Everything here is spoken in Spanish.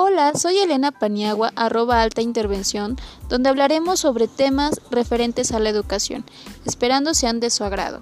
Hola, soy Elena Paniagua, arroba alta intervención, donde hablaremos sobre temas referentes a la educación, esperando sean de su agrado.